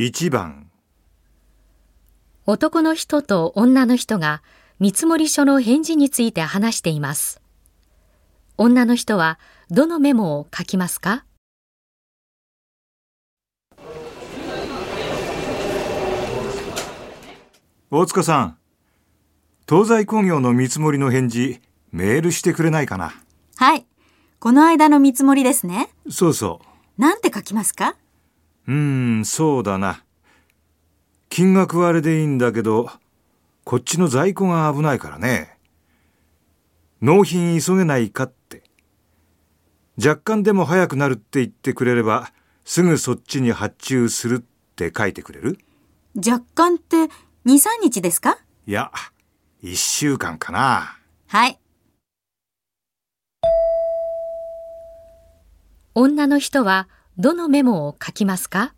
1番男の人と女の人が見積書の返事について話しています。女の人はどのメモを書きますか？大塚さん東西工業の見積もりの返事メールしてくれないかな？はい。この間の見積もりですね。そうそなんて書きますか？ううーんそうだな。金額はあれでいいんだけどこっちの在庫が危ないからね。納品急げないかって。若干でも早くなるって言ってくれればすぐそっちに発注するって書いてくれる？若干って2、3日ですか？いや1週間かな。はい。女の人はどのメモを書きますか？